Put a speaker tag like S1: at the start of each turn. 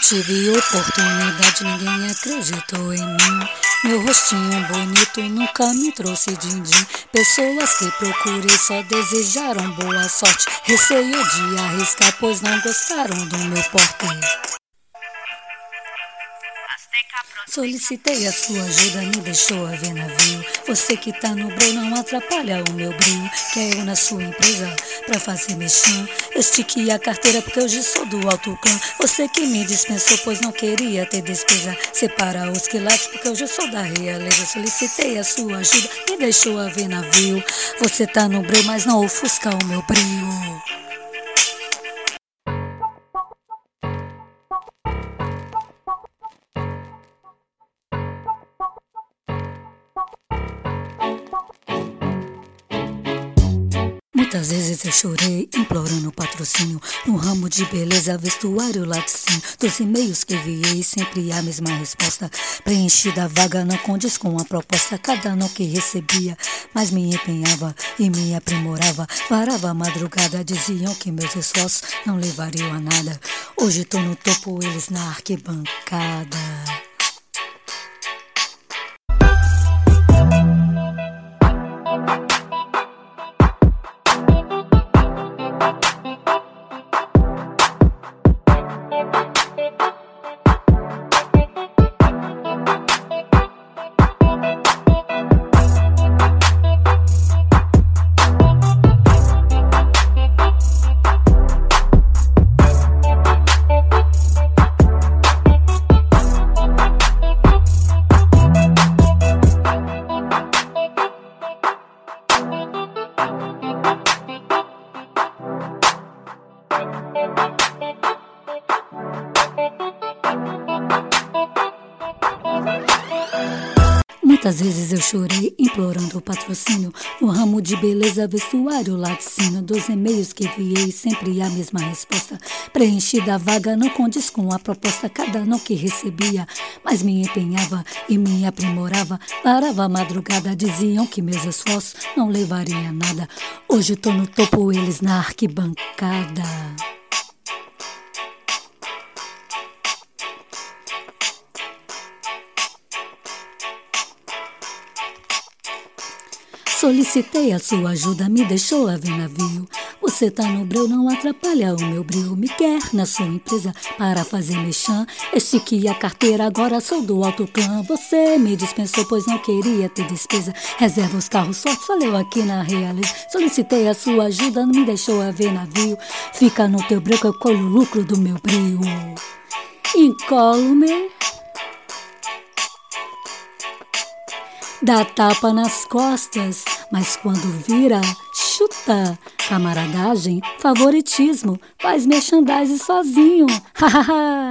S1: tive oportunidade, ninguém acreditou em mim. Meu rostinho bonito nunca me trouxe din-din. Pessoas que procurei só desejaram boa sorte. Receio de arriscar, pois não gostaram do meu porte. Solicitei a sua ajuda, me deixou a ver navio. Você que tá no breu não atrapalha o meu brilho. Quer eu na sua empresa pra fazer mexão. Estiquei a carteira porque hoje sou do alto clã. Você que me dispensou, pois não queria ter despesa. Separa os quilates porque hoje eu sou da realeza. Solicitei a sua ajuda, me deixou a ver navio. Você tá no breu, mas não ofusca o meu brilho. Muitas vezes eu chorei, implorando patrocínio. No ramo de beleza, vestuário, laticínio. Dos e-mails que enviei, sempre a mesma resposta. Preenchida a vaga não condiz com a proposta. Cada não que recebia, mas me empenhava e me aprimorava. Varava a madrugada, diziam que meus esforços não levariam a nada. Hoje tô no topo, eles na arquibancada. Muitas vezes eu chorei implorando o patrocínio no ramo de beleza, vestuário, laticínio. Dos e-mails que enviei, sempre a mesma resposta. Preenchida a vaga não condiz com a proposta, cada não que recebia, mas me empenhava e me aprimorava. Parava a madrugada, diziam que meus esforços não levariam a nada. Hoje tô no topo, eles na arquibancada. Solicitei a sua ajuda, me deixou a ver navio. Você tá no breu, não atrapalha o meu brilho. Me quer na sua empresa para fazer mexã. Estiquei a carteira, agora sou do alto clã. Você me dispensou, pois não queria ter despesa. Reserva os carros só eu aqui na realeza. Solicitei a sua ajuda, não me deixou a ver navio. Fica no teu breu que eu colho o lucro do meu brilho. Incólume. Dá tapa nas costas, mas quando vira, chuta. Camaradagem, favoritismo, faz merchandising sozinho. Hahaha.